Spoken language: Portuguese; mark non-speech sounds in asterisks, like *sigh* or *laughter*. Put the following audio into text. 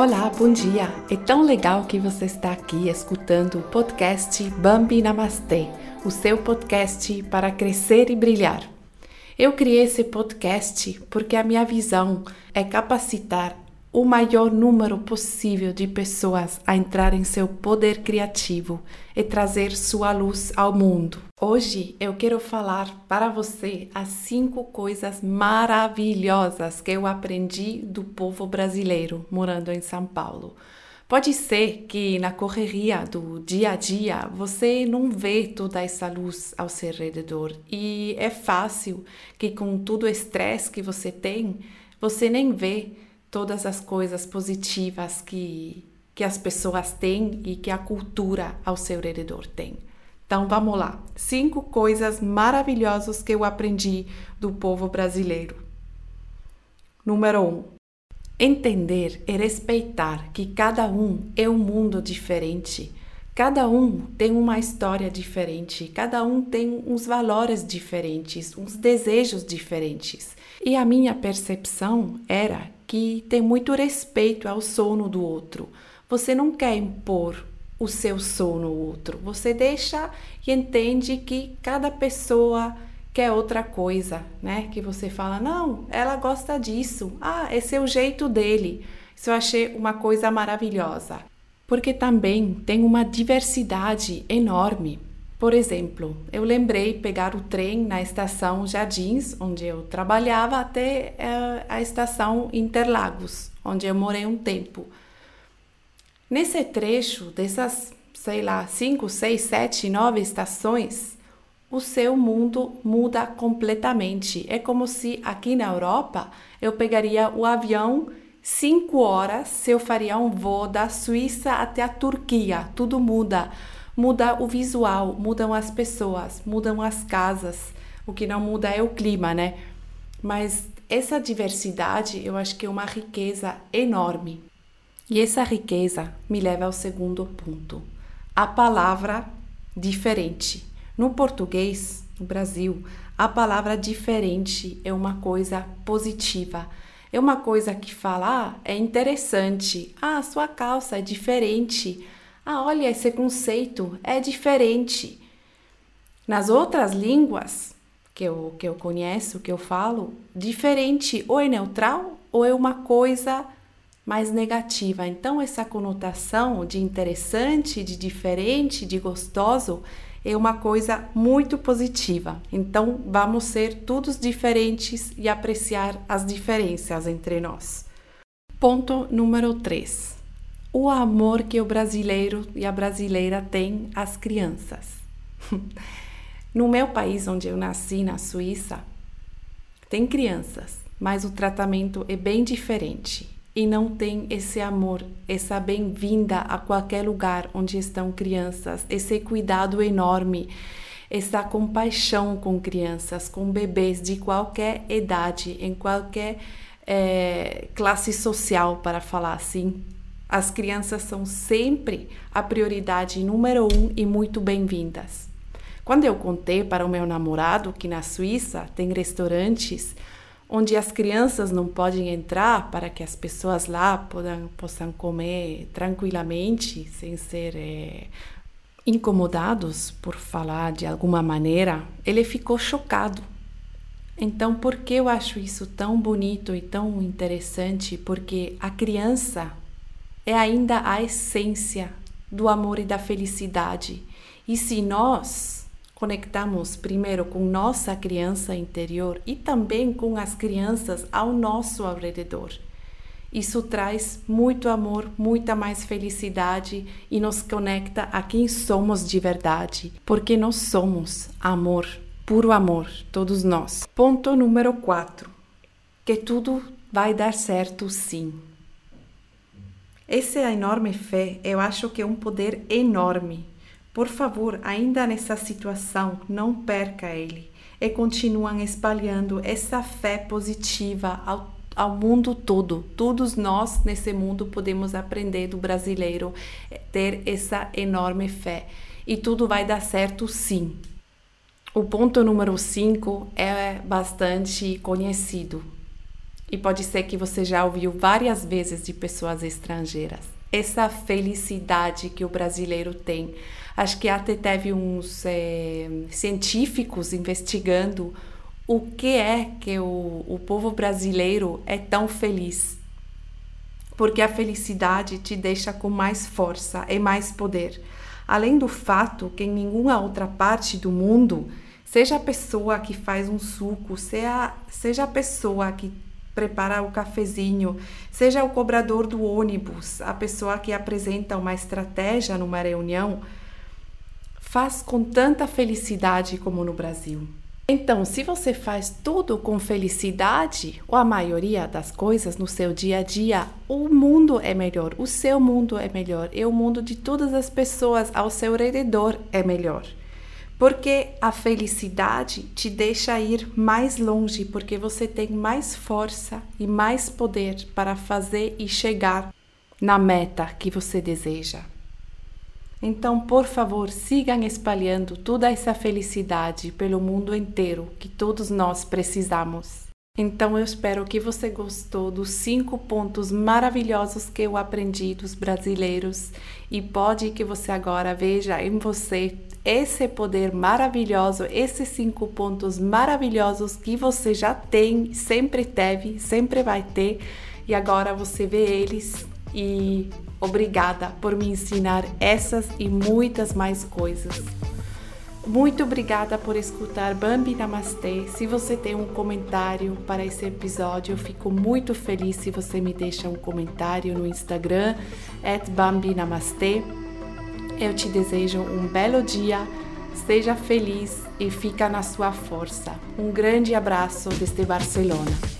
Olá, bom dia! É tão legal que você está aqui escutando o podcast Bambi Namastê, o seu podcast para crescer e brilhar. Eu criei esse podcast porque a minha visão é capacitar o maior número possível de pessoas a entrar em seu poder criativo e trazer sua luz ao mundo. Hoje eu quero falar para você as cinco coisas maravilhosas que eu aprendi do povo brasileiro morando em São Paulo. Pode ser que na correria do dia a dia você não vê toda essa luz ao seu redor e é fácil que com todo o estresse que você tem, você nem vê todas as coisas positivas que, que as pessoas têm e que a cultura ao seu redor tem. Então vamos lá. Cinco coisas maravilhosas que eu aprendi do povo brasileiro. Número um, entender e respeitar que cada um é um mundo diferente. Cada um tem uma história diferente, cada um tem uns valores diferentes, uns desejos diferentes. E a minha percepção era que tem muito respeito ao sono do outro. Você não quer impor o seu sono ao outro. Você deixa e entende que cada pessoa quer outra coisa, né? Que você fala, não, ela gosta disso. Ah, esse é o jeito dele. Isso eu achei uma coisa maravilhosa. Porque também tem uma diversidade enorme. Por exemplo, eu lembrei pegar o trem na estação Jardins, onde eu trabalhava, até uh, a estação Interlagos, onde eu morei um tempo. Nesse trecho dessas, sei lá, cinco, seis, sete, nove estações, o seu mundo muda completamente. É como se aqui na Europa eu pegaria o avião cinco horas, se eu faria um voo da Suíça até a Turquia, tudo muda muda o visual, mudam as pessoas, mudam as casas. O que não muda é o clima, né? Mas essa diversidade eu acho que é uma riqueza enorme. E essa riqueza me leva ao segundo ponto: a palavra diferente. No português, no Brasil, a palavra diferente é uma coisa positiva. É uma coisa que falar é interessante. Ah, sua calça é diferente. Ah, olha, esse conceito é diferente. Nas outras línguas que eu, que eu conheço, que eu falo, diferente ou é neutral ou é uma coisa mais negativa. Então, essa conotação de interessante, de diferente, de gostoso é uma coisa muito positiva. Então, vamos ser todos diferentes e apreciar as diferenças entre nós. Ponto número 3 o amor que o brasileiro e a brasileira têm às crianças. *laughs* no meu país, onde eu nasci, na Suíça, tem crianças, mas o tratamento é bem diferente e não tem esse amor, essa bem-vinda a qualquer lugar onde estão crianças, esse cuidado enorme, essa compaixão com crianças, com bebês de qualquer idade, em qualquer é, classe social, para falar assim. As crianças são sempre a prioridade número um e muito bem-vindas. Quando eu contei para o meu namorado que na Suíça tem restaurantes onde as crianças não podem entrar para que as pessoas lá possam, possam comer tranquilamente, sem ser é, incomodados por falar de alguma maneira, ele ficou chocado. Então, por que eu acho isso tão bonito e tão interessante? Porque a criança é ainda a essência do amor e da felicidade. E se nós conectamos primeiro com nossa criança interior e também com as crianças ao nosso redor, isso traz muito amor, muita mais felicidade e nos conecta a quem somos de verdade, porque nós somos amor, puro amor, todos nós. Ponto número 4. Que tudo vai dar certo sim. Essa enorme fé, eu acho que é um poder enorme. Por favor, ainda nessa situação, não perca ele e continuem espalhando essa fé positiva ao, ao mundo todo. Todos nós nesse mundo podemos aprender do brasileiro, ter essa enorme fé. E tudo vai dar certo sim. O ponto número 5 é bastante conhecido. E pode ser que você já ouviu várias vezes de pessoas estrangeiras. Essa felicidade que o brasileiro tem. Acho que até teve uns é, científicos investigando o que é que o, o povo brasileiro é tão feliz. Porque a felicidade te deixa com mais força e mais poder. Além do fato que em nenhuma outra parte do mundo, seja a pessoa que faz um suco, seja, seja a pessoa que prepara o cafezinho, seja o cobrador do ônibus, a pessoa que apresenta uma estratégia numa reunião, faz com tanta felicidade como no Brasil. Então, se você faz tudo com felicidade, ou a maioria das coisas no seu dia a dia, o mundo é melhor, o seu mundo é melhor, e o mundo de todas as pessoas ao seu redor é melhor. Porque a felicidade te deixa ir mais longe, porque você tem mais força e mais poder para fazer e chegar na meta que você deseja. Então, por favor, sigam espalhando toda essa felicidade pelo mundo inteiro que todos nós precisamos. Então, eu espero que você gostou dos cinco pontos maravilhosos que eu aprendi dos brasileiros e pode que você agora veja em você esse poder maravilhoso, esses cinco pontos maravilhosos que você já tem, sempre teve, sempre vai ter, e agora você vê eles e obrigada por me ensinar essas e muitas mais coisas. Muito obrigada por escutar Bambi Namastê. Se você tem um comentário para esse episódio, eu fico muito feliz se você me deixa um comentário no Instagram, Bambi Namastê. Eu te desejo um belo dia, seja feliz e fica na sua força. Um grande abraço desde Barcelona.